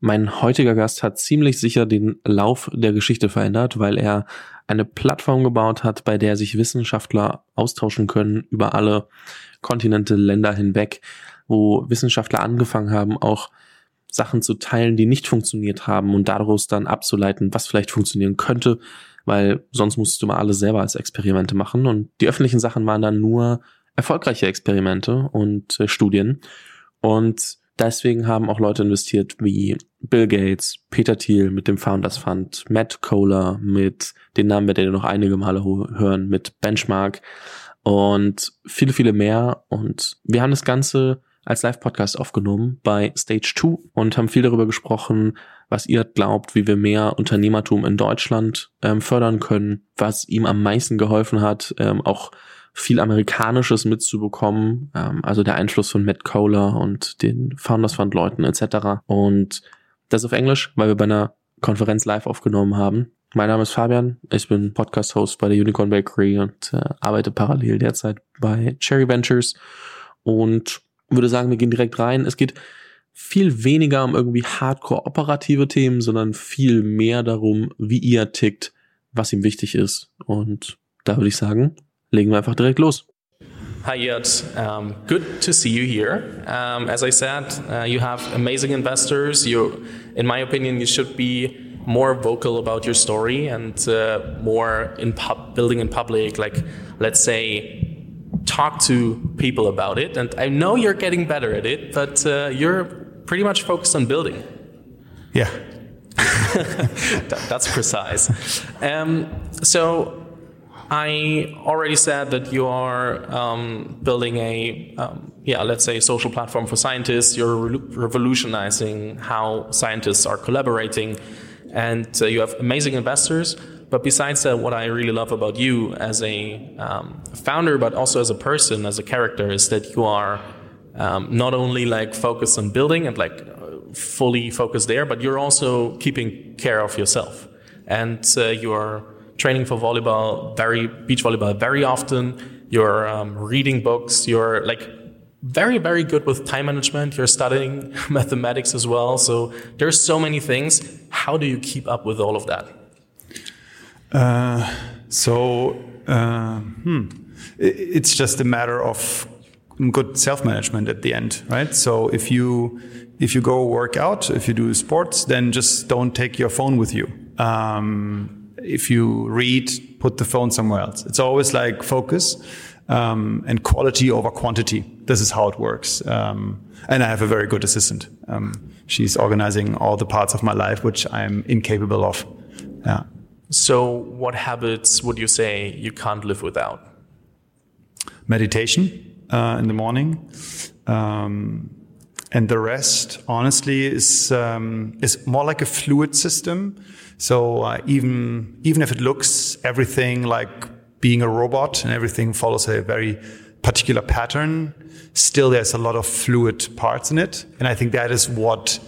Mein heutiger Gast hat ziemlich sicher den Lauf der Geschichte verändert, weil er eine Plattform gebaut hat, bei der sich Wissenschaftler austauschen können über alle Kontinente, Länder hinweg, wo Wissenschaftler angefangen haben, auch Sachen zu teilen, die nicht funktioniert haben und daraus dann abzuleiten, was vielleicht funktionieren könnte, weil sonst musstest du mal alles selber als Experimente machen. Und die öffentlichen Sachen waren dann nur erfolgreiche Experimente und äh, Studien. Und Deswegen haben auch Leute investiert wie Bill Gates, Peter Thiel mit dem Founders Fund, Matt Kohler mit, den Namen werdet ihr noch einige Male hören, mit Benchmark und viele, viele mehr. Und wir haben das Ganze als Live-Podcast aufgenommen bei Stage 2 und haben viel darüber gesprochen, was ihr glaubt, wie wir mehr Unternehmertum in Deutschland ähm, fördern können, was ihm am meisten geholfen hat, ähm, auch viel Amerikanisches mitzubekommen, ähm, also der Einfluss von Matt Kohler und den Founders Fund Leuten etc. Und das auf Englisch, weil wir bei einer Konferenz live aufgenommen haben. Mein Name ist Fabian, ich bin Podcast-Host bei der Unicorn Bakery und äh, arbeite parallel derzeit bei Cherry Ventures und würde sagen, wir gehen direkt rein. Es geht viel weniger um irgendwie hardcore operative Themen, sondern viel mehr darum, wie ihr tickt, was ihm wichtig ist. Und da würde ich sagen, legen wir einfach direkt los. Hi, Yet. Um, good to see you here. Um, as I said, uh, you have amazing investors. You, in my opinion, you should be more vocal about your story and uh, more in pub- building in public. Like, let's say, talk to people about it. And I know you're getting better at it, but uh, you're pretty much focused on building. Yeah. that, that's precise. Um, so I already said that you are um, building a, um, yeah, let's say, social platform for scientists. You're re revolutionizing how scientists are collaborating, and uh, you have amazing investors. But besides that, what I really love about you as a um, founder, but also as a person, as a character, is that you are um, not only like focused on building and like fully focused there, but you're also keeping care of yourself, and uh, you are training for volleyball, very beach volleyball, very often. You're um, reading books. You're like very, very good with time management. You're studying mathematics as well. So there's so many things. How do you keep up with all of that? Uh, so, uh, hmm. it's just a matter of good self-management at the end, right? So if you if you go work out, if you do sports, then just don't take your phone with you. Um, if you read, put the phone somewhere else. It's always like focus um, and quality over quantity. This is how it works. Um, and I have a very good assistant. Um, she's organizing all the parts of my life which I'm incapable of. Yeah. So, what habits would you say you can't live without? Meditation uh, in the morning. Um, and the rest, honestly, is um, is more like a fluid system. So uh, even even if it looks everything like being a robot and everything follows a very particular pattern, still there's a lot of fluid parts in it, and I think that is what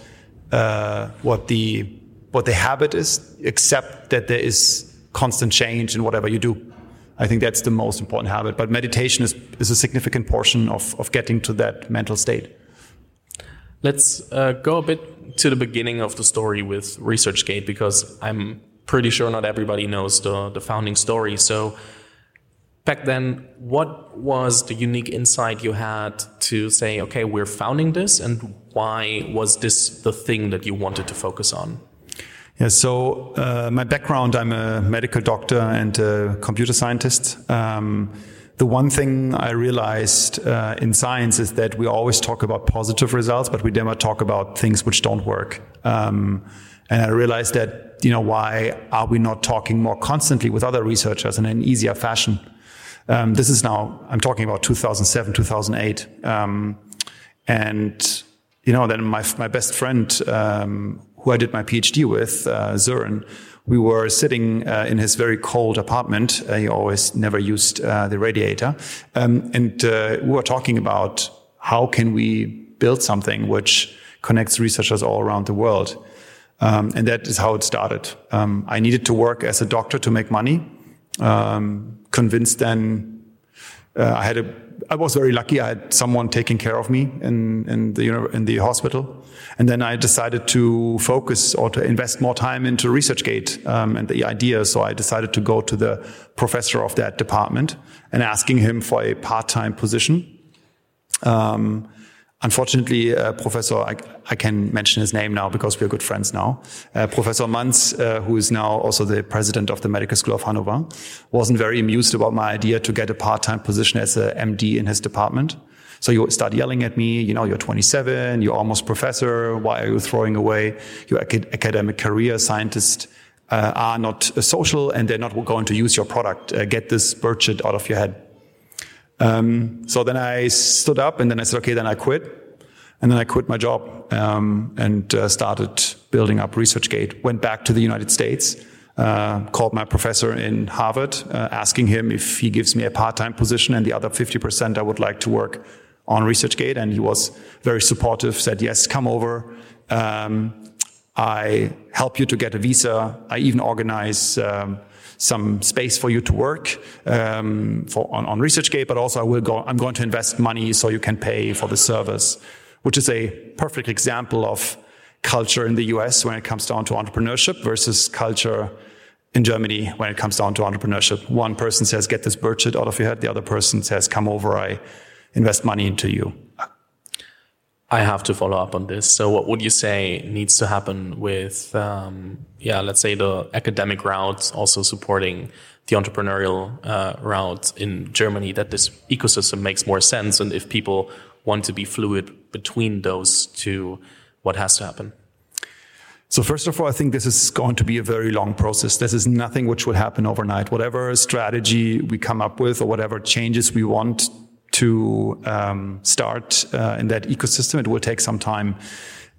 uh, what the what the habit is, except that there is constant change in whatever you do. I think that's the most important habit. But meditation is, is a significant portion of, of getting to that mental state. Let's uh, go a bit to the beginning of the story with ResearchGate because I'm pretty sure not everybody knows the, the founding story. So, back then, what was the unique insight you had to say, okay, we're founding this, and why was this the thing that you wanted to focus on? Yeah, so uh, my background, I'm a medical doctor and a computer scientist. Um, the one thing I realized uh, in science is that we always talk about positive results, but we never talk about things which don't work. Um, and I realized that, you know, why are we not talking more constantly with other researchers in an easier fashion? Um, this is now, I'm talking about 2007, 2008. Um, and, you know, then my, my best friend, um, who I did my PhD with, uh, Sören, we were sitting uh, in his very cold apartment. Uh, he always never used uh, the radiator. Um, and uh, we were talking about how can we build something which connects researchers all around the world. Um, and that is how it started. Um, I needed to work as a doctor to make money. Um, convinced then uh, I had a, I was very lucky. I had someone taking care of me in, in the, in the hospital. And then I decided to focus or to invest more time into ResearchGate um, and the idea. So I decided to go to the professor of that department and asking him for a part-time position. Um, Unfortunately, uh, Professor, I, I, can mention his name now because we are good friends now. Uh, Professor Manns, uh, who is now also the president of the Medical School of Hanover, wasn't very amused about my idea to get a part-time position as a MD in his department. So you start yelling at me, you know, you're 27, you're almost professor. Why are you throwing away your academic career? Scientists uh, are not social and they're not going to use your product. Uh, get this bird shit out of your head. Um, so then I stood up and then I said, okay, then I quit. And then I quit my job um, and uh, started building up ResearchGate. Went back to the United States, uh, called my professor in Harvard, uh, asking him if he gives me a part-time position and the other 50% I would like to work on ResearchGate. And he was very supportive, said, yes, come over. Um, I help you to get a visa. I even organize um, some space for you to work um, for, on, on ResearchGate, but also I will go, I'm going to invest money so you can pay for the service, which is a perfect example of culture in the US when it comes down to entrepreneurship versus culture in Germany when it comes down to entrepreneurship. One person says, get this shit out of your head. The other person says, come over, I invest money into you. I have to follow up on this. So, what would you say needs to happen with, um, yeah, let's say the academic route also supporting the entrepreneurial uh, route in Germany, that this ecosystem makes more sense, and if people want to be fluid between those two, what has to happen? So first of all, I think this is going to be a very long process. This is nothing which will happen overnight. Whatever strategy we come up with or whatever changes we want to um, start uh, in that ecosystem. It will take some time.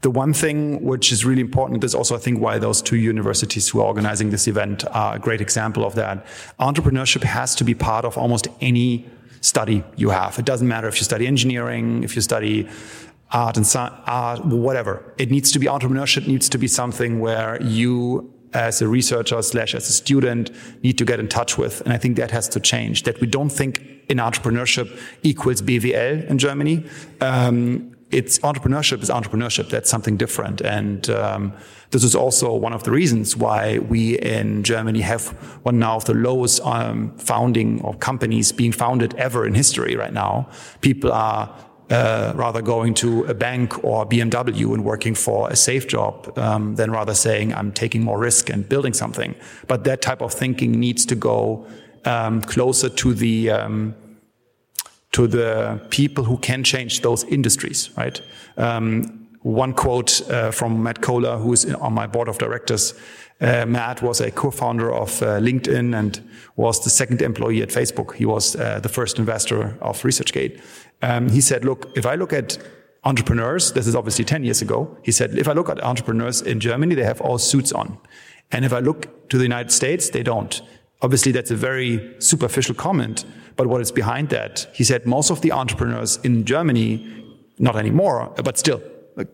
The one thing which is really important is also, I think, why those two universities who are organizing this event are a great example of that. Entrepreneurship has to be part of almost any study you have. It doesn't matter if you study engineering, if you study art and science, art, whatever. It needs to be entrepreneurship needs to be something where you as a researcher slash as a student need to get in touch with. And I think that has to change, that we don't think in entrepreneurship equals BWL in Germany. Um, it's entrepreneurship is entrepreneurship. That's something different. And um, this is also one of the reasons why we in Germany have one now of the lowest um, founding of companies being founded ever in history right now. People are uh, rather going to a bank or BMW and working for a safe job um, than rather saying I'm taking more risk and building something. But that type of thinking needs to go um, closer to the um, to the people who can change those industries. Right. Um, one quote uh, from Matt Cohler, who is on my board of directors. Uh, Matt was a co-founder of uh, LinkedIn and was the second employee at Facebook. He was uh, the first investor of ResearchGate. Um, he said, look, if I look at entrepreneurs, this is obviously 10 years ago, he said, if I look at entrepreneurs in Germany, they have all suits on. And if I look to the United States, they don't. Obviously, that's a very superficial comment, but what is behind that? He said most of the entrepreneurs in Germany, not anymore, but still,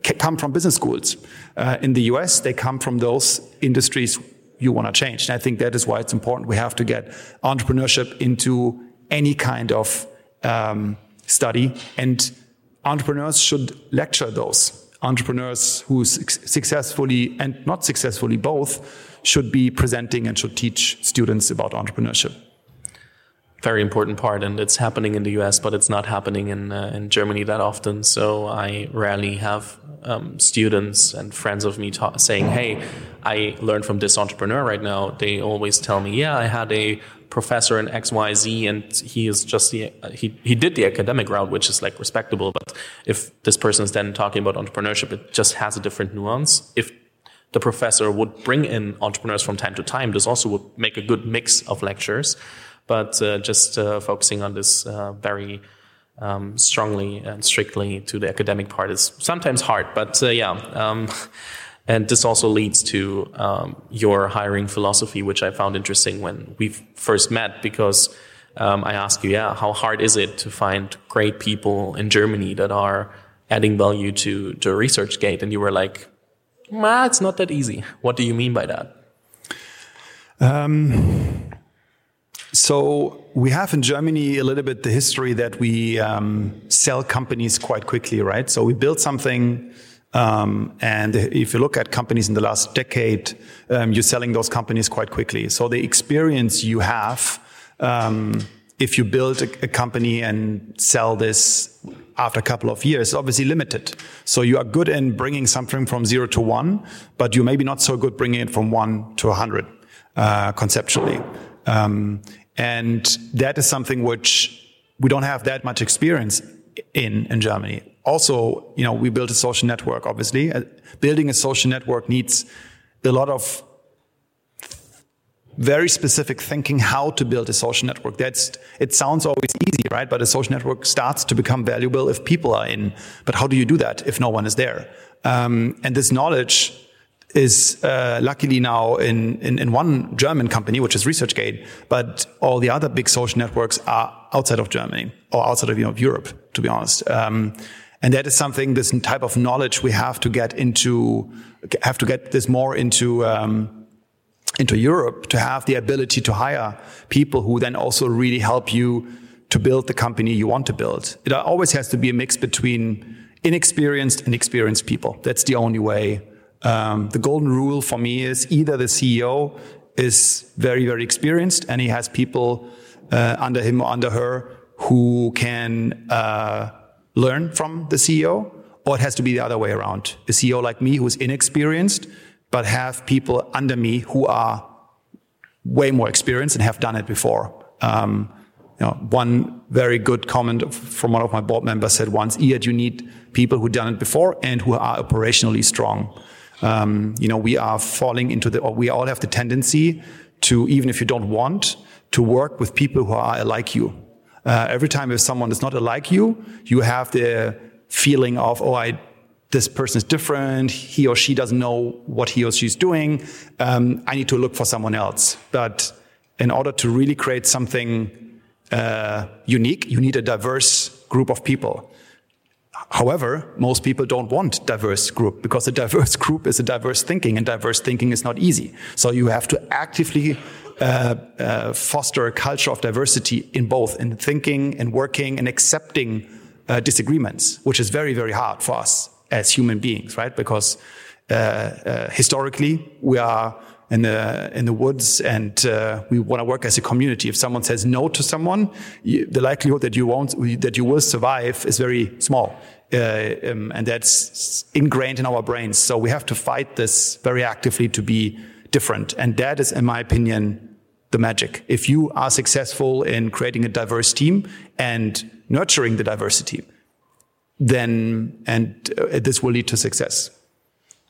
come from business schools. Uh, in the US, they come from those industries you want to change. And I think that is why it's important. We have to get entrepreneurship into any kind of um, study, and entrepreneurs should lecture those. Entrepreneurs who successfully and not successfully both should be presenting and should teach students about entrepreneurship very important part, and it's happening in the US, but it's not happening in uh, in Germany that often. So I rarely have um, students and friends of me ta- saying, "Hey, I learned from this entrepreneur right now." They always tell me, "Yeah, I had a professor in XYZ and he is just the, he, he did the academic route, which is like respectable. But if this person is then talking about entrepreneurship, it just has a different nuance. If the professor would bring in entrepreneurs from time to time, this also would make a good mix of lectures. But uh, just uh, focusing on this uh, very um, strongly and strictly to the academic part is sometimes hard. But uh, yeah. Um, and this also leads to um, your hiring philosophy, which I found interesting when we first met, because um, I asked you, yeah, how hard is it to find great people in Germany that are adding value to to ResearchGate? And you were like, nah, it's not that easy. What do you mean by that? Um, So we have in Germany a little bit the history that we um, sell companies quite quickly, right? So we build something, um, and if you look at companies in the last decade, um, you're selling those companies quite quickly. So the experience you have, um, if you build a, a, company and sell this after a couple of years, is obviously limited. So you are good in bringing something from zero to one, but you maybe not so good bringing it from one to a hundred uh, conceptually. Um, and that is something which we don't have that much experience in in Germany. Also, you know, we built a social network. Obviously, uh, building a social network needs a lot of very specific thinking how to build a social network. That's it sounds always easy, right? But a social network starts to become valuable if people are in. But how do you do that if no one is there? Um, and this knowledge is uh, luckily now in, in, in one German company, which is ResearchGate, but all the other big social networks are outside of Germany or outside of, you know, Europe, to be honest. Um, and that is something, this type of knowledge we have to get into, have to get this more into, um, into Europe to have the ability to hire people who then also really help you to build the company you want to build. It always has to be a mix between inexperienced and experienced people. That's the only way um, the golden rule for me is either the CEO is very, very experienced and he has people uh, under him or under her who can uh, learn from the CEO, or it has to be the other way around. A CEO like me who's inexperienced, but have people under me who are way more experienced and have done it before. Um, you know, one very good comment from one of my board members said once, Ijad, you need people who've done it before and who are operationally strong. Um, you know, we are falling into the, or we all have the tendency to, even if you don't want, to work with people who are like you. Uh, every time if someone is not like you, you have the feeling of, oh, I, this person is different. He or she doesn't know what he or she is doing. Um, I need to look for someone else. But in order to really create something uh, unique, you need a diverse group of people. However, most people don't want diverse group because a diverse group is a diverse thinking and diverse thinking is not easy. So you have to actively uh, uh, foster a culture of diversity in both in thinking and working and accepting uh, disagreements, which is very, very hard for us as human beings, right? Because uh, uh, historically we are in the in the woods and uh, we want to work as a community. If someone says no to someone, you, the likelihood that you won't that you will survive is very small. Uh, um, and that's ingrained in our brains. So we have to fight this very actively to be different. And that is, in my opinion, the magic. If you are successful in creating a diverse team and nurturing the diversity, then and uh, this will lead to success.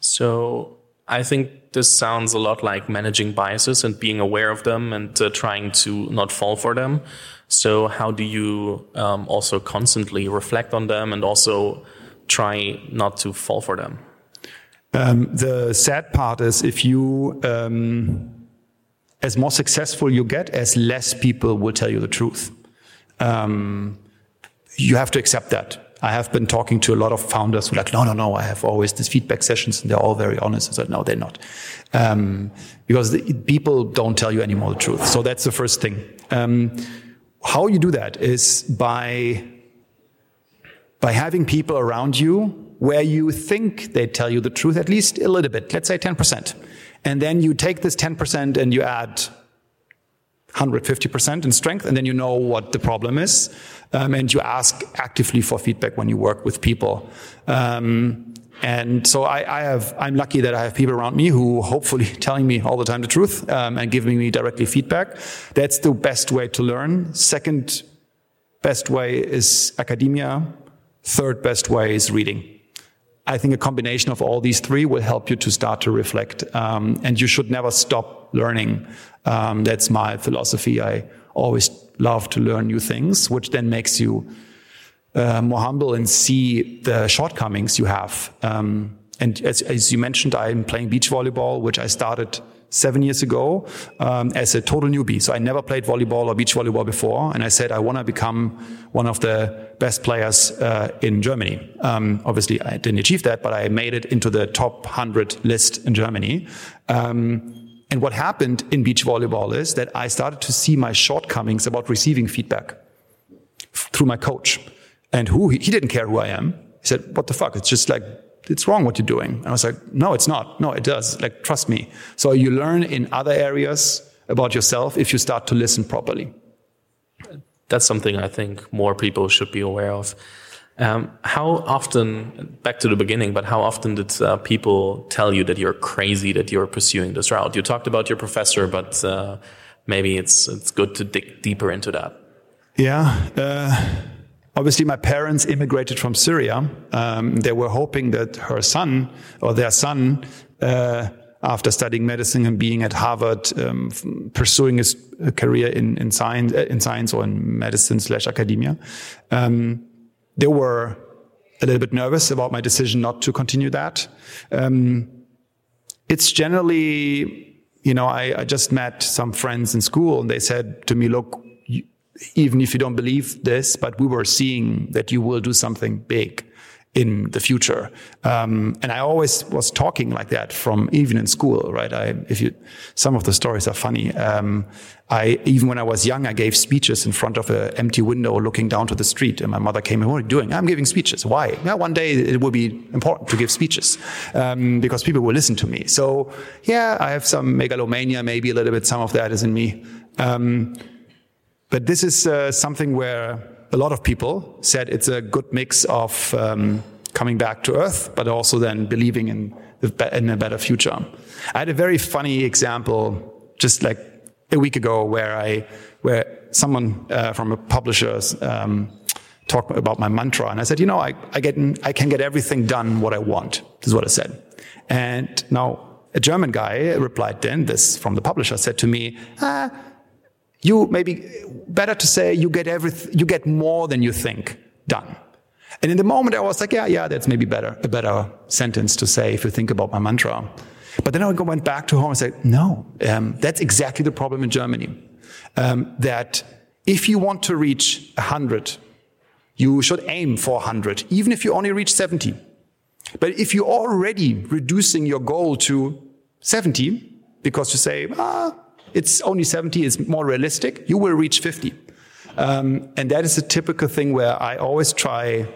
So I think this sounds a lot like managing biases and being aware of them and uh, trying to not fall for them. So how do you um, also constantly reflect on them and also try not to fall for them? Um, the sad part is if you, um, as more successful you get, as less people will tell you the truth. Um, you have to accept that. I have been talking to a lot of founders who are like, no, no, no, I have always these feedback sessions and they're all very honest. I said, no, they're not. Um, because the, people don't tell you anymore the truth. So that's the first thing. Um, how you do that is by, by having people around you where you think they tell you the truth, at least a little bit, let's say 10%. And then you take this 10% and you add 150% in strength, and then you know what the problem is. Um, and you ask actively for feedback when you work with people. Um, and so I, I, have, I'm lucky that I have people around me who hopefully telling me all the time the truth um, and giving me directly feedback. That's the best way to learn. Second best way is academia. Third best way is reading. I think a combination of all these three will help you to start to reflect. Um, and you should never stop learning. Um, that's my philosophy. I always love to learn new things, which then makes you uh, more humble and see the shortcomings you have. Um, and as, as, you mentioned, I'm playing beach volleyball, which I started seven years ago um, as a total newbie. So I never played volleyball or beach volleyball before, and I said I want to become one of the best players uh, in Germany. Um, obviously, I didn't achieve that, but I made it into the top hundred list in Germany. Um, and what happened in beach volleyball is that I started to see my shortcomings about receiving feedback through my coach. And who he, he didn't care who I am. He said, "What the fuck? It's just like it's wrong what you're doing." And I was like, "No, it's not. No, it does. Like trust me." So you learn in other areas about yourself if you start to listen properly. That's something I think more people should be aware of. Um, how often, back to the beginning, but how often did uh, people tell you that you're crazy that you're pursuing this route? You talked about your professor, but uh, maybe it's it's good to dig deeper into that. Yeah. Uh, obviously, my parents immigrated from Syria. Um, they were hoping that her son or their son, uh, after studying medicine and being at Harvard, um, pursuing his career in, in science, uh, in science or in medicine slash academia, um, they were a little bit nervous about my decision not to continue that. Um, it's generally, you know, I, I, just met some friends in school and they said to me, look, even if you don't believe this, but we were seeing that you will do something big in the future. Um, and I always was talking like that from even in school, right? I, if you, some of the stories are funny. Um, I, even when I was young, I gave speeches in front of an empty window looking down to the street. And my mother came in, what are you doing? I'm giving speeches. Why? Yeah, one day it will be important to give speeches, um, because people will listen to me. So yeah, I have some megalomania, maybe a little bit. Some of that is in me. But this is uh, something where a lot of people said it's a good mix of um, coming back to Earth, but also then believing in, in a better future. I had a very funny example just like a week ago where I where someone uh, from a publisher um, talked about my mantra, and I said, you know, I, I get I can get everything done what I want. This is what I said, and now a German guy replied then this from the publisher said to me. Ah, you maybe better to say you get everything, you get more than you think done. And in the moment I was like, yeah, yeah, that's maybe better, a better sentence to say if you think about my mantra. But then I went back to home and said, no, um, that's exactly the problem in Germany. Um, that if you want to reach 100, you should aim for 100, even if you only reach 70. But if you're already reducing your goal to 70, because you say, ah, it's only 70 is more realistic, you will reach 50. Um, and that is a typical thing where I always try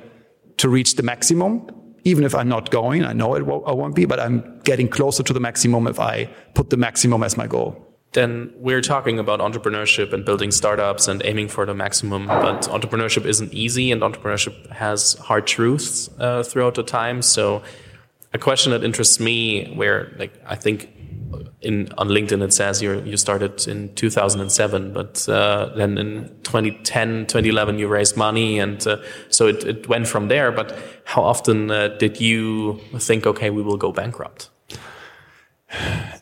to reach the maximum, even if I'm not going. I know it I won't be, but I'm getting closer to the maximum if I put the maximum as my goal. Then we're talking about entrepreneurship and building startups and aiming for the maximum, but entrepreneurship isn't easy and entrepreneurship has hard truths uh, throughout the time. So a question that interests me where like I think in on LinkedIn it says you you started in 2007, but uh, then in 2010, 2011 you raised money, and uh, so it, it went from there. But how often uh, did you think, okay, we will go bankrupt?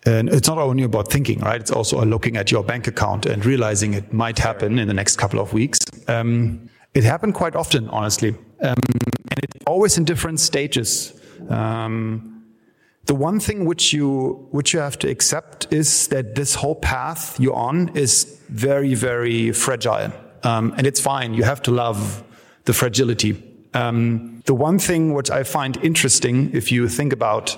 And it's not only about thinking, right? It's also looking at your bank account and realizing it might happen in the next couple of weeks. Um, it happened quite often, honestly, um, and it's always in different stages. Um, the one thing which you which you have to accept is that this whole path you're on is very very fragile, um, and it's fine. You have to love the fragility. Um, the one thing which I find interesting, if you think about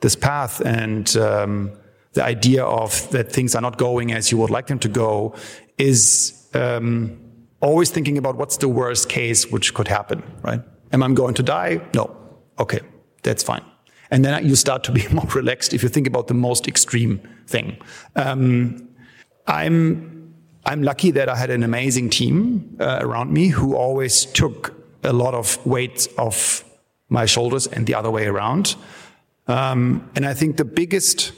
this path and um, the idea of that things are not going as you would like them to go, is um, always thinking about what's the worst case which could happen. Right? Am I going to die? No. Okay, that's fine. And then you start to be more relaxed if you think about the most extreme thing. Um, I'm, I'm lucky that I had an amazing team uh, around me who always took a lot of weight off my shoulders and the other way around. Um, and I think the biggest,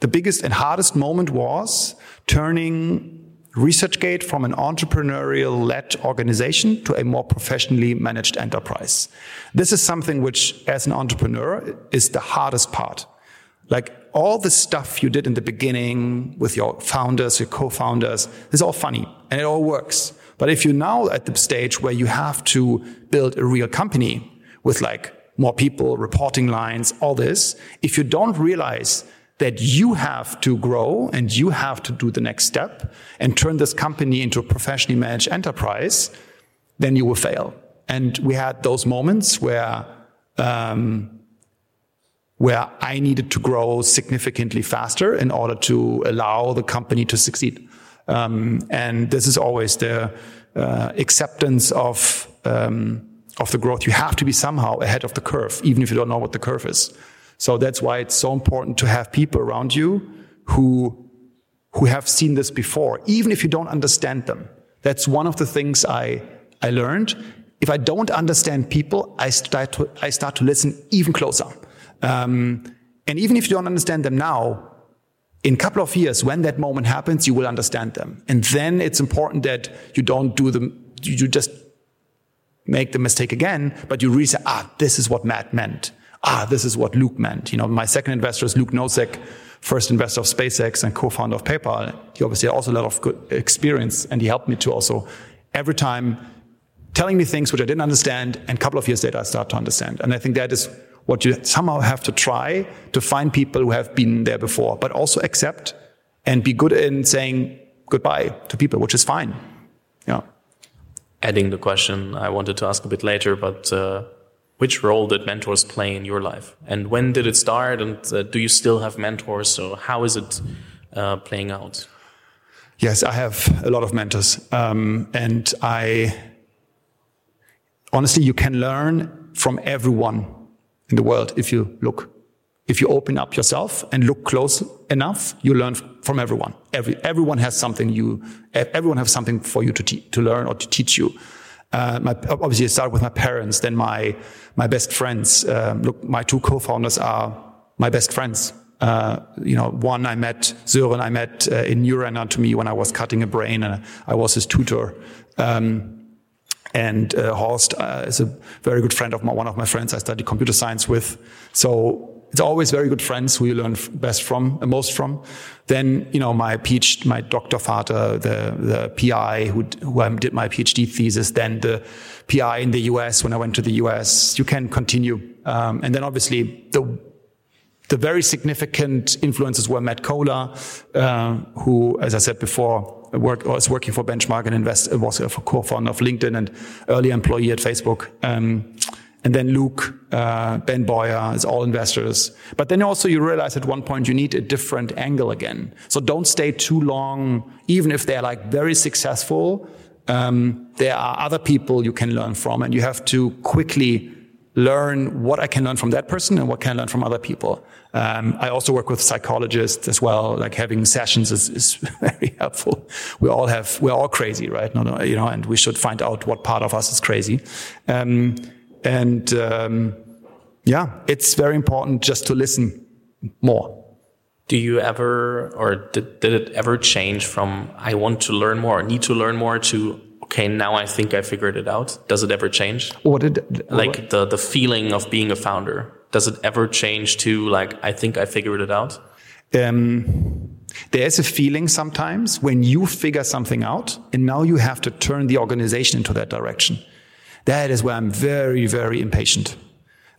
the biggest and hardest moment was turning ResearchGate from an entrepreneurial led organization to a more professionally managed enterprise. This is something which, as an entrepreneur, is the hardest part. Like all the stuff you did in the beginning with your founders, your co-founders, is all funny and it all works. But if you're now at the stage where you have to build a real company with like more people, reporting lines, all this, if you don't realize that you have to grow and you have to do the next step and turn this company into a professionally managed enterprise, then you will fail. And we had those moments where um, where I needed to grow significantly faster in order to allow the company to succeed. Um, and this is always the uh, acceptance of um, of the growth. You have to be somehow ahead of the curve, even if you don't know what the curve is. So that's why it's so important to have people around you who who have seen this before, even if you don't understand them. That's one of the things I I learned. If I don't understand people, I start to I start to listen even closer. Um, and even if you don't understand them now, in a couple of years, when that moment happens, you will understand them. And then it's important that you don't do them, you just make the mistake again, but you really say, ah, this is what Matt meant. Ah, this is what Luke meant. You know, my second investor is Luke Nosek, first investor of SpaceX and co-founder of PayPal. He obviously had also a lot of good experience and he helped me to also every time telling me things which I didn't understand and a couple of years later I start to understand. And I think that is what you somehow have to try to find people who have been there before, but also accept and be good in saying goodbye to people, which is fine. Yeah. Adding the question I wanted to ask a bit later, but uh, which role did mentors play in your life, and when did it start? And uh, do you still have mentors? So how is it uh, playing out? Yes, I have a lot of mentors, um, and I honestly, you can learn from everyone in the world if you look. If you open up yourself and look close enough, you learn from everyone. Every, everyone has something you, everyone has something for you to, to learn or to teach you. Uh, my, obviously, I started with my parents, then my my best friends. Um, look, my two co-founders are my best friends. Uh, you know, one I met Sören, I met uh, in neuroanatomy when I was cutting a brain, and I was his tutor. Um, and uh, Horst uh, is a very good friend of my, one of my friends I studied computer science with. So it's always very good friends who you learn best from, uh, most from. Then, you know, my PhD, my doctor father, the, the PI who, who I did my PhD thesis, then the PI in the US when I went to the US. You can continue. Um, and then obviously the the very significant influences were Matt Cohler, uh, who, as I said before, work, was working for Benchmark and invest, was a co-founder of LinkedIn and early employee at Facebook. Um, and then Luke, uh, Ben Boyer is all investors. But then also you realize at one point you need a different angle again. So don't stay too long, even if they're like very successful. Um, there are other people you can learn from and you have to quickly learn what I can learn from that person and what can I learn from other people. Um, I also work with psychologists as well. Like having sessions is, is very helpful. We all have, we're all crazy, right? No, no, you know, and we should find out what part of us is crazy. Um, and um, yeah, it's very important just to listen more. Do you ever, or did, did it ever change from I want to learn more, need to learn more to okay, now I think I figured it out? Does it ever change? What did like the the feeling of being a founder? Does it ever change to like I think I figured it out? Um, there is a feeling sometimes when you figure something out, and now you have to turn the organization into that direction. That is where I'm very very impatient.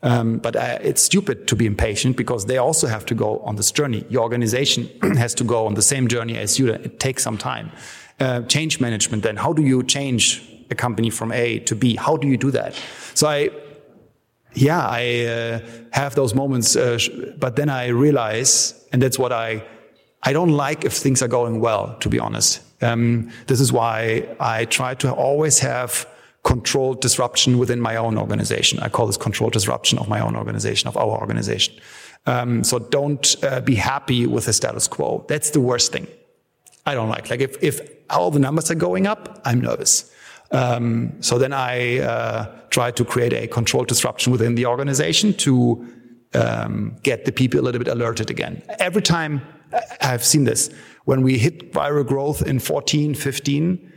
Um, but I, it's stupid to be impatient because they also have to go on this journey. Your organization has to go on the same journey as you. It takes some time. Uh, change management then how do you change a company from a to b how do you do that so i yeah i uh, have those moments uh, but then i realize and that's what i i don't like if things are going well to be honest um, this is why i try to always have controlled disruption within my own organization i call this controlled disruption of my own organization of our organization um, so don't uh, be happy with the status quo that's the worst thing I don't like. Like if, if all the numbers are going up, I'm nervous. Um, so then I uh, try to create a controlled disruption within the organization to um, get the people a little bit alerted again. Every time I've seen this, when we hit viral growth in 14, 15,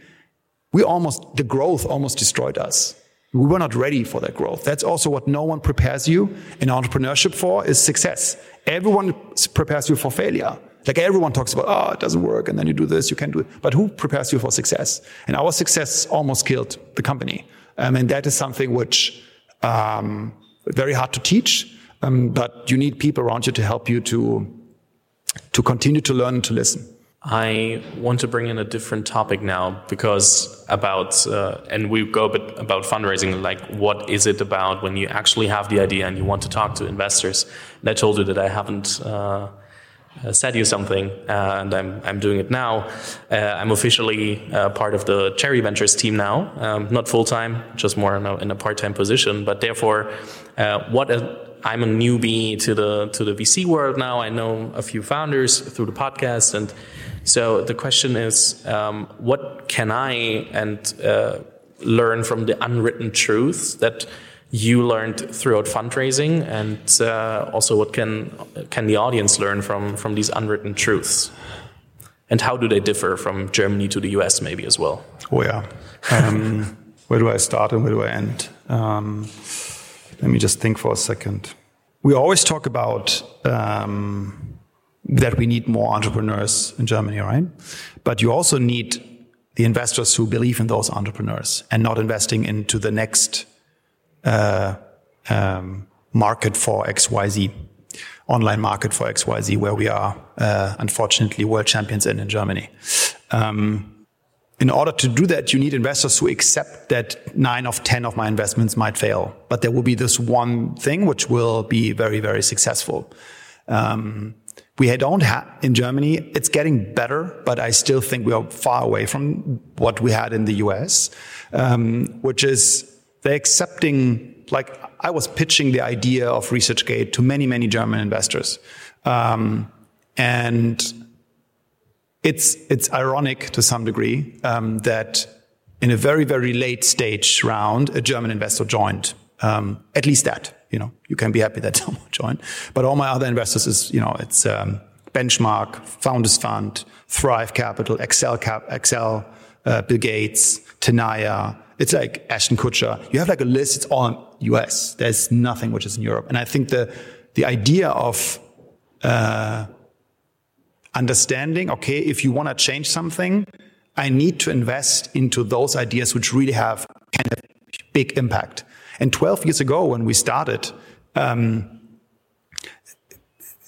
we almost, the growth almost destroyed us. We were not ready for that growth. That's also what no one prepares you in entrepreneurship for is success. Everyone prepares you for failure. Like everyone talks about, oh, it doesn't work, and then you do this, you can do it. But who prepares you for success? And our success almost killed the company. Um, and that is something which um, very hard to teach, um, but you need people around you to help you to to continue to learn and to listen. I want to bring in a different topic now because about uh, and we go a bit about fundraising. Like, what is it about when you actually have the idea and you want to talk to investors? And I told you that I haven't. Uh, said you something, uh, and I'm I'm doing it now. Uh, I'm officially uh, part of the Cherry Ventures team now, um, not full time, just more in a, in a part time position. But therefore, what a, I'm a newbie to the to the VC world now. I know a few founders through the podcast, and so the question is, um, what can I and uh, learn from the unwritten truths that you learned throughout fundraising, and uh, also what can can the audience learn from from these unwritten truths? And how do they differ from Germany to the US, maybe as well? Oh yeah. Um, where do I start and where do I end? Um, let me just think for a second. We always talk about um, that we need more entrepreneurs in Germany, right? But you also need the investors who believe in those entrepreneurs and not investing into the next uh, um, market for XYZ, online market for XYZ, where we are uh, unfortunately world champions in in Germany. Um, in order to do that, you need investors who accept that nine of 10 of my investments might fail, but there will be this one thing which will be very, very successful. Um, we don't have in Germany. It's getting better, but I still think we are far away from what we had in the US, um, which is they're accepting. Like I was pitching the idea of ResearchGate to many, many German investors, um, and it's it's ironic to some degree um, that in a very, very late stage round, a German investor joined. Um, at least that you know, you can be happy that someone joined. But all my other investors is, you know, it's um, Benchmark, Founders Fund, Thrive Capital, Excel, Cap, Accel, uh, Bill Gates, Tenaya. It's like Ashton Kutcher. You have like a list. It's all US. There's nothing which is in Europe. And I think the the idea of uh, understanding, okay, if you want to change something, I need to invest into those ideas which really have kind of big impact. And 12 years ago, when we started, um,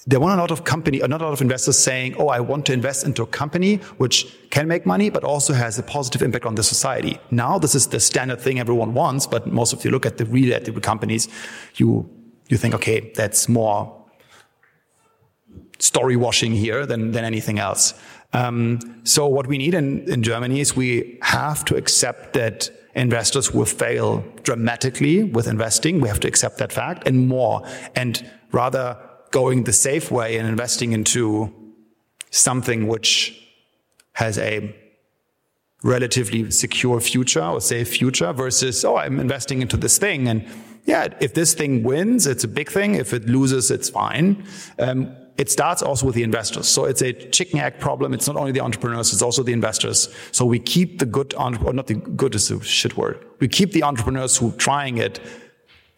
there were a lot of company, not a lot of investors saying, "Oh, I want to invest into a company which can make money, but also has a positive impact on the society." Now, this is the standard thing everyone wants, but most of you look at the related companies, you you think, "Okay, that's more story washing here than than anything else." Um, so, what we need in, in Germany is we have to accept that investors will fail dramatically with investing. We have to accept that fact and more. And rather going the safe way and investing into something which has a relatively secure future or safe future versus, oh, I'm investing into this thing. And yeah, if this thing wins, it's a big thing. If it loses, it's fine. Um, it starts also with the investors. So it's a chicken egg problem. It's not only the entrepreneurs, it's also the investors. So we keep the good, or not the good is a shit word. We keep the entrepreneurs who are trying it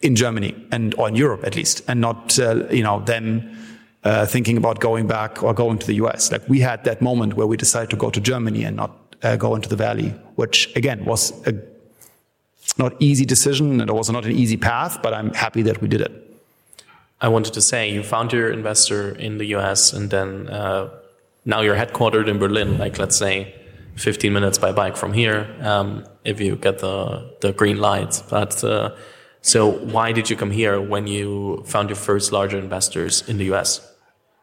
in Germany and, or in Europe at least, and not, uh, you know, them uh, thinking about going back or going to the US. Like we had that moment where we decided to go to Germany and not uh, go into the Valley, which again was a not easy decision and it was not an easy path, but I'm happy that we did it. I wanted to say you found your investor in the US and then uh, now you're headquartered in Berlin, like let's say 15 minutes by bike from here, um, if you get the, the green light. But uh, so why did you come here when you found your first larger investors in the US?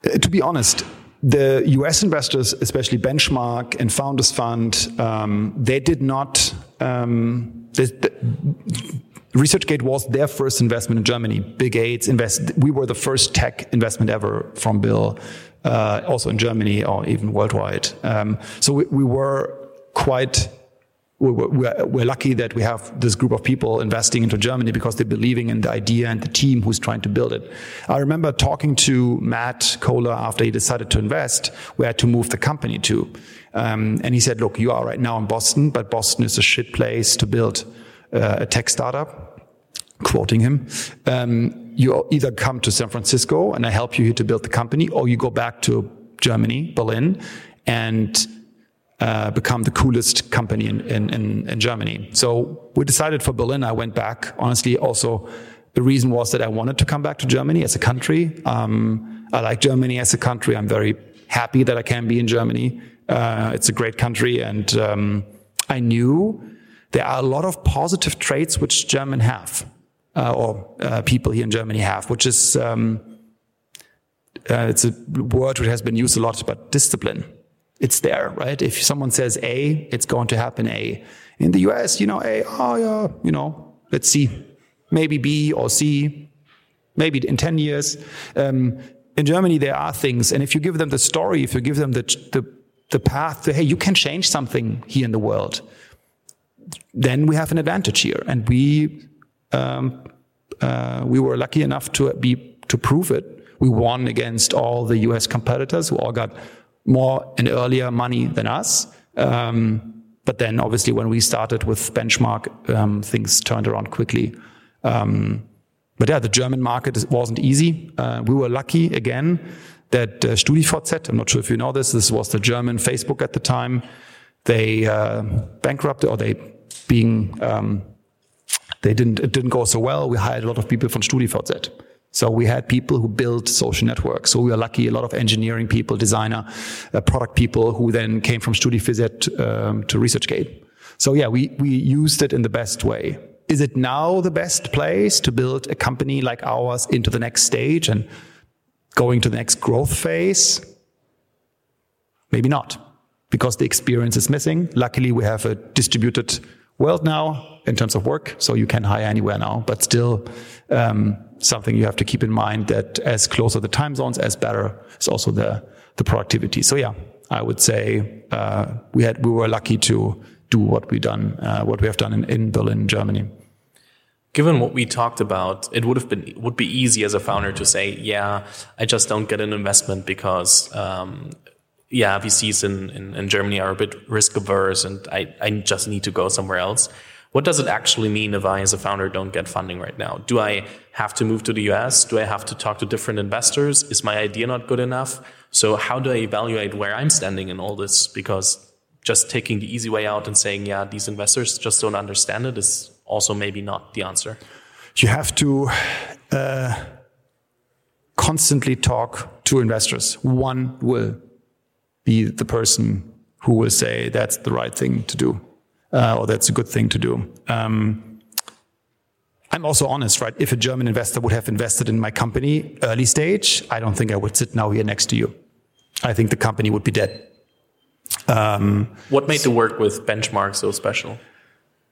Uh, to be honest, the US investors, especially Benchmark and Founders Fund, um, they did not. Um, they, ResearchGate was their first investment in Germany. Bill Gates invest. We were the first tech investment ever from Bill, uh, also in Germany or even worldwide. Um, so we, we, were quite. We were, we're, we're lucky that we have this group of people investing into Germany because they're believing in the idea and the team who's trying to build it. I remember talking to Matt Cohler after he decided to invest where to move the company to. Um, and he said, look, you are right now in Boston, but Boston is a shit place to build uh, a tech startup quoting him, um, you either come to San Francisco and I help you here to build the company, or you go back to Germany, Berlin, and uh, become the coolest company in, in, in, Germany. So we decided for Berlin. I went back. Honestly, also the reason was that I wanted to come back to Germany as a country. Um, I like Germany as a country. I'm very happy that I can be in Germany. Uh, it's a great country, and um, I knew there are a lot of positive traits which German have, uh, or uh, people here in Germany have, which is um, uh, it's a word which has been used a lot, but discipline. It's there, right? If someone says A, it's going to happen A. In the US, you know, A, oh yeah, you know, let's see, maybe B or C, maybe in 10 years. Um, in Germany, there are things, and if you give them the story, if you give them the, the, the path to, hey, you can change something here in the world, then we have an advantage here. And we, um, uh, we were lucky enough to be, to prove it. We won against all the US competitors who all got more and earlier money than us. Um, but then obviously when we started with benchmark, um, things turned around quickly. Um, but yeah, the German market wasn't easy. Uh, we were lucky again that uh, StudiVZ, I'm not sure if you know this, this was the German Facebook at the time. They uh, bankrupted or they being, um, they didn't, it didn't go so well. We hired a lot of people from StudiVZ. So we had people who built social networks. So we were lucky, a lot of engineering people, designer, uh, product people who then came from StudiVZ um, to ResearchGate. So yeah, we, we used it in the best way. Is it now the best place to build a company like ours into the next stage and going to the next growth phase? Maybe not, because the experience is missing. Luckily, we have a distributed world now in terms of work, so you can hire anywhere now, but still, um, something you have to keep in mind that as closer the time zones, as better is also the, the productivity. So yeah, I would say, uh, we had, we were lucky to do what we done, uh, what we have done in, in Berlin, Germany. Given what we talked about, it would have been would be easy as a founder to say, "Yeah, I just don't get an investment because, um, yeah, VCs in, in, in Germany are a bit risk averse, and I I just need to go somewhere else." What does it actually mean if I, as a founder, don't get funding right now? Do I have to move to the US? Do I have to talk to different investors? Is my idea not good enough? So, how do I evaluate where I'm standing in all this? Because just taking the easy way out and saying, yeah, these investors just don't understand it is also maybe not the answer. You have to uh, constantly talk to investors. One will be the person who will say that's the right thing to do uh, or that's a good thing to do. Um, I'm also honest, right? If a German investor would have invested in my company early stage, I don't think I would sit now here next to you. I think the company would be dead. Um, what made the work with Benchmark so special?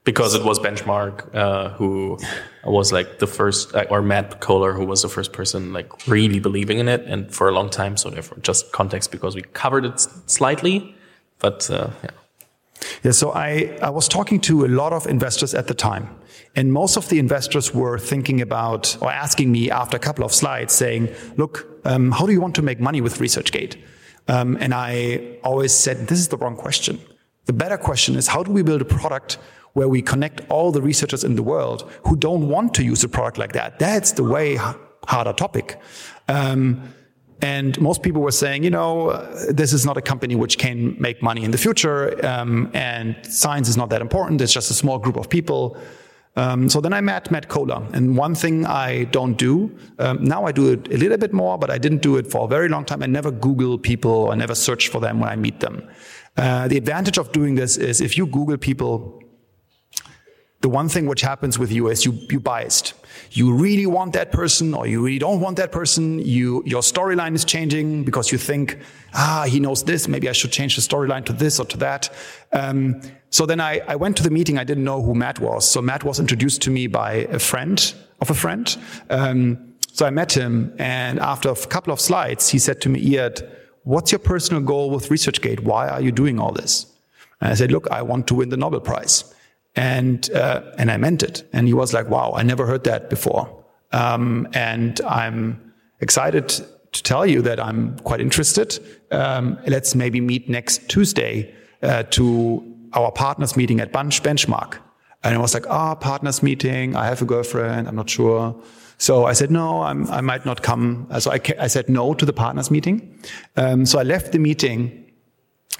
Because it was Benchmark uh, who was like the first, uh, or Matt Cohler, who was the first person like really believing in it, and for a long time. So therefore, just context because we covered it slightly, but uh, yeah. Yeah, so I, I was talking to a lot of investors at the time. And most of the investors were thinking about or asking me after a couple of slides saying, look, um, how do you want to make money with ResearchGate? Um, and I always said, this is the wrong question. The better question is, how do we build a product where we connect all the researchers in the world who don't want to use a product like that? That's the way harder topic. Um, and most people were saying, you know, uh, this is not a company which can make money in the future, um, and science is not that important. It's just a small group of people. Um, so then I met Matt Cohler, and one thing I don't do um, now I do it a little bit more, but I didn't do it for a very long time. I never Google people, I never search for them when I meet them. Uh, the advantage of doing this is if you Google people, the one thing which happens with you is you you biased. You really want that person, or you really don't want that person. You your storyline is changing because you think, ah, he knows this. Maybe I should change the storyline to this or to that. Um, so then I, I went to the meeting. I didn't know who Matt was. So Matt was introduced to me by a friend of a friend. Um, so I met him, and after a couple of slides, he said to me, Ijad, what's your personal goal with ResearchGate? Why are you doing all this? And I said, look, I want to win the Nobel Prize. And, uh, and I meant it. And he was like, wow, I never heard that before. Um, and I'm excited to tell you that I'm quite interested. Um, let's maybe meet next Tuesday uh, to our partners meeting at Bunch Benchmark. And I was like, ah, oh, partners meeting. I have a girlfriend. I'm not sure. So I said, no, I'm, i might not come. So I, I, said no to the partners meeting. Um, so I left the meeting.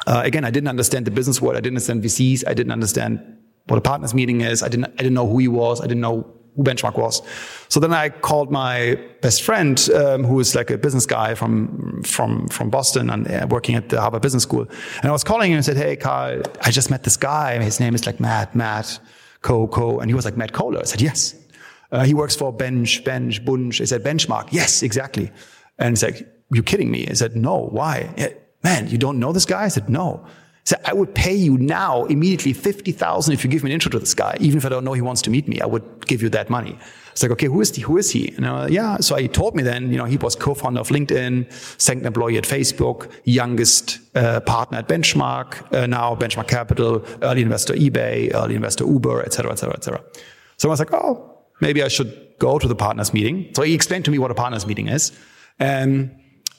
Uh, again, I didn't understand the business world. I didn't understand VCs. I didn't understand what a partners meeting is. I didn't, I didn't know who he was. I didn't know who benchmark was. So then I called my best friend, um, who is like a business guy from from from Boston and uh, working at the Harvard Business School. And I was calling him and said, "Hey, Carl, I just met this guy. His name is like Matt, Matt, Co, Co." And he was like, "Matt Cohler." I said, "Yes." Uh, he works for Bench, Bench, Bunch. I said, "Benchmark." Yes, exactly. And he's like, "You're kidding me?" I said, "No. Why?" Man, you don't know this guy? I said, "No." So I would pay you now immediately 50,000 if you give me an intro to this guy. Even if I don't know he wants to meet me, I would give you that money. It's like, okay, who is he? Who is he? And uh, yeah, so he told me then, you know, he was co-founder of LinkedIn, second employee at Facebook, youngest uh, partner at Benchmark, uh, now Benchmark Capital, early investor eBay, early investor Uber, et cetera, et cetera, et cetera. So I was like, oh, maybe I should go to the partners meeting. So he explained to me what a partners meeting is. And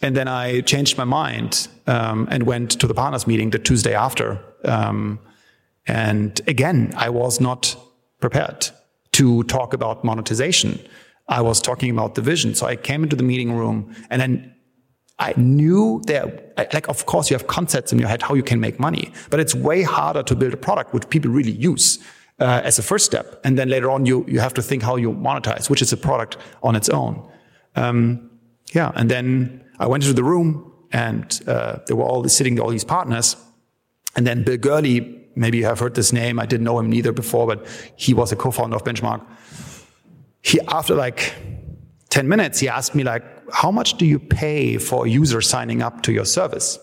and then I changed my mind um, and went to the partners meeting the Tuesday after. Um, and again, I was not prepared to talk about monetization. I was talking about the vision. So I came into the meeting room and then I knew that, like, of course, you have concepts in your head how you can make money, but it's way harder to build a product which people really use uh, as a first step. And then later on, you, you have to think how you monetize, which is a product on its own. Um, yeah. And then I went into the room and uh, there were all sitting all these partners. And then Bill Gurley, maybe you have heard this name. I didn't know him neither before, but he was a co-founder of Benchmark. He, after like 10 minutes, he asked me like, how much do you pay for a user signing up to your service?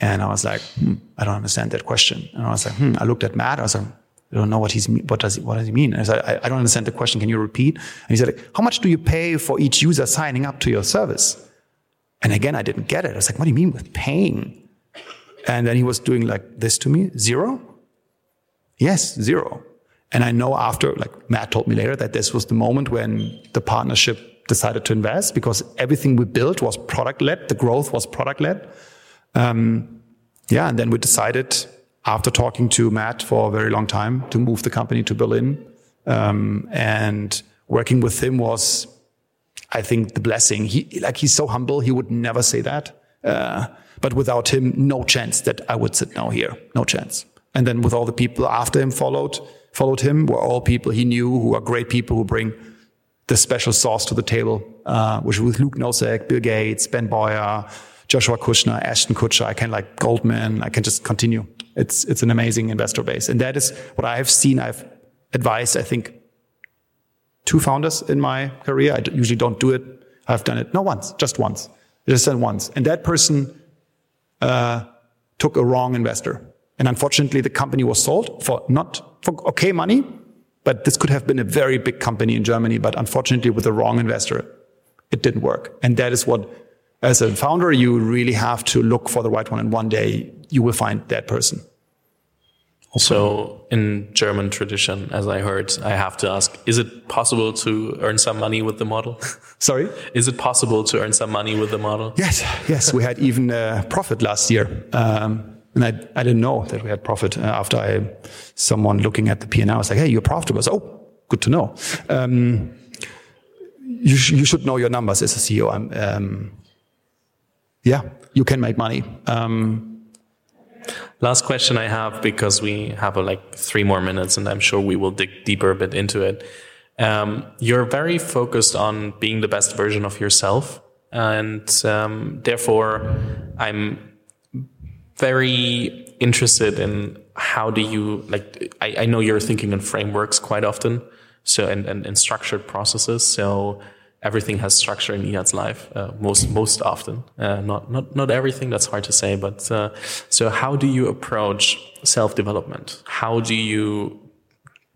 And I was like, hmm, I don't understand that question. And I was like, hmm, I looked at Matt. I was like, I don't know what he's what does he, what does he mean? And I said, I, I don't understand the question. Can you repeat? And he said, How much do you pay for each user signing up to your service? And again, I didn't get it. I was like, what do you mean with paying? And then he was doing like this to me, zero? Yes, zero. And I know after, like Matt told me later, that this was the moment when the partnership decided to invest because everything we built was product led. The growth was product led. Um, yeah. And then we decided after talking to Matt for a very long time to move the company to Berlin. Um, and working with him was I think the blessing. He like he's so humble. He would never say that. Uh, but without him, no chance that I would sit now here. No chance. And then with all the people after him followed followed him were all people he knew who are great people who bring the special sauce to the table, uh, which with Luke Nosek, Bill Gates, Ben Boyer, Joshua Kushner, Ashton Kutcher. I can like Goldman. I can just continue. It's it's an amazing investor base, and that is what I have seen. I've advised. I think two founders in my career. I usually don't do it. I've done it no once, just once. Just done once, and that person uh, took a wrong investor, and unfortunately, the company was sold for not for okay money, but this could have been a very big company in Germany. But unfortunately, with the wrong investor, it didn't work, and that is what. As a founder, you really have to look for the right one, and one day you will find that person. Also, in German tradition, as I heard, I have to ask: Is it possible to earn some money with the model? Sorry, is it possible to earn some money with the model? Yes, yes. We had even a profit last year, um, and I, I didn't know that we had profit uh, after I someone looking at the P and I was like, "Hey, you're profitable." So, oh, good to know. Um, you, sh you should know your numbers as a CEO. Um, yeah, you can make money. Um, Last question I have because we have uh, like three more minutes, and I'm sure we will dig deeper a bit into it. Um, you're very focused on being the best version of yourself, and um, therefore, I'm very interested in how do you like. I, I know you're thinking in frameworks quite often, so and, and, and structured processes. So everything has structure in Ijad's life uh, most most often. Uh, not not not everything. That's hard to say. But uh, so, how do you approach self development? How do you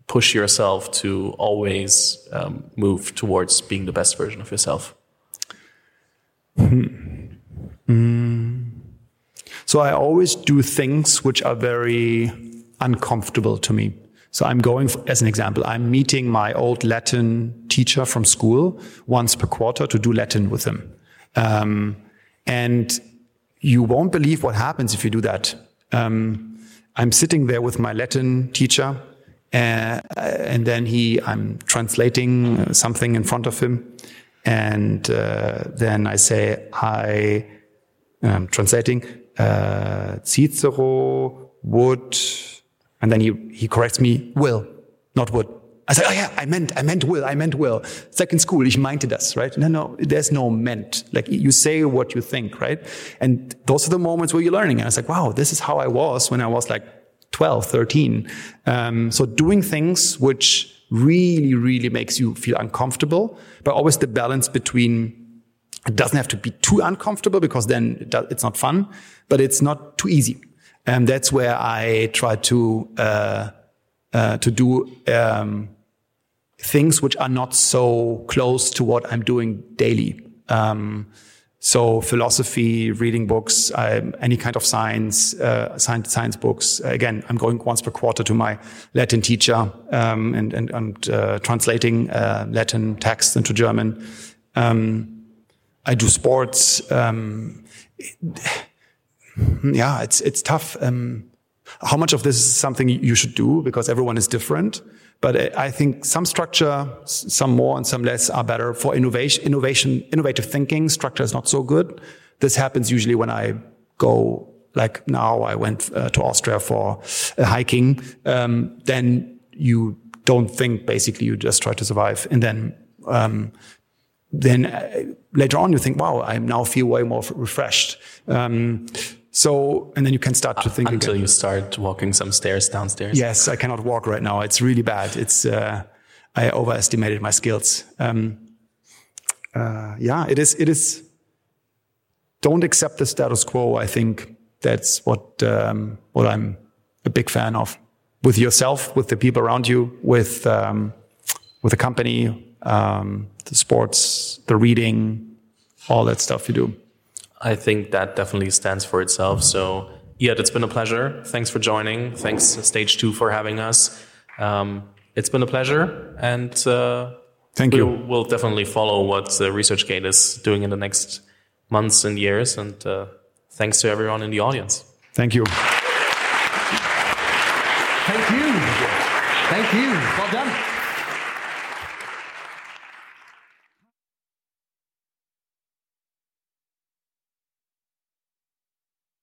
push yourself to always um, move towards being the best version of yourself? Mm. So I always do things which are very uncomfortable to me. So I'm going, for, as an example, I'm meeting my old Latin teacher from school once per quarter to do Latin with him. Um, and you won't believe what happens if you do that. Um, I'm sitting there with my Latin teacher, uh, and then he, I'm translating something in front of him, and uh, then I say, I am translating, uh, Cicero would and then he, he corrects me, will, not would. I said, oh yeah, I meant, I meant will, I meant will. It's like in school, ich meinte das, right? No, no, there's no meant. Like you say what you think, right? And those are the moments where you're learning. And I was like, wow, this is how I was when I was like 12, 13. Um, so doing things which really, really makes you feel uncomfortable, but always the balance between it doesn't have to be too uncomfortable because then it's not fun, but it's not too easy. And that's where I try to, uh, uh, to do, um, things which are not so close to what I'm doing daily. Um, so philosophy, reading books, um, any kind of science, uh, science, science books. Again, I'm going once per quarter to my Latin teacher um, and and, and uh, translating uh, Latin texts into German. Um, I do sports. Um, yeah, it's it's tough. Um, how much of this is something you should do because everyone is different? But I think some structure, some more and some less are better for innovation, innovation, innovative thinking. Structure is not so good. This happens usually when I go, like now I went uh, to Austria for uh, hiking. Um, then you don't think basically, you just try to survive. And then, um, then uh, later on you think, wow, I now feel way more refreshed. Um, so, and then you can start to think until again. you start walking some stairs downstairs. Yes, I cannot walk right now. It's really bad. It's uh, I overestimated my skills. Um, uh, yeah, it is. It is. Don't accept the status quo. I think that's what um, what I'm a big fan of. With yourself, with the people around you, with um, with the company, um, the sports, the reading, all that stuff you do. I think that definitely stands for itself. So, yeah, it's been a pleasure. Thanks for joining. Thanks, Stage Two, for having us. Um, it's been a pleasure, and uh, thank we'll, you. We'll definitely follow what uh, ResearchGate is doing in the next months and years. And uh, thanks to everyone in the audience. Thank you. Thank you. Thank you. Well done.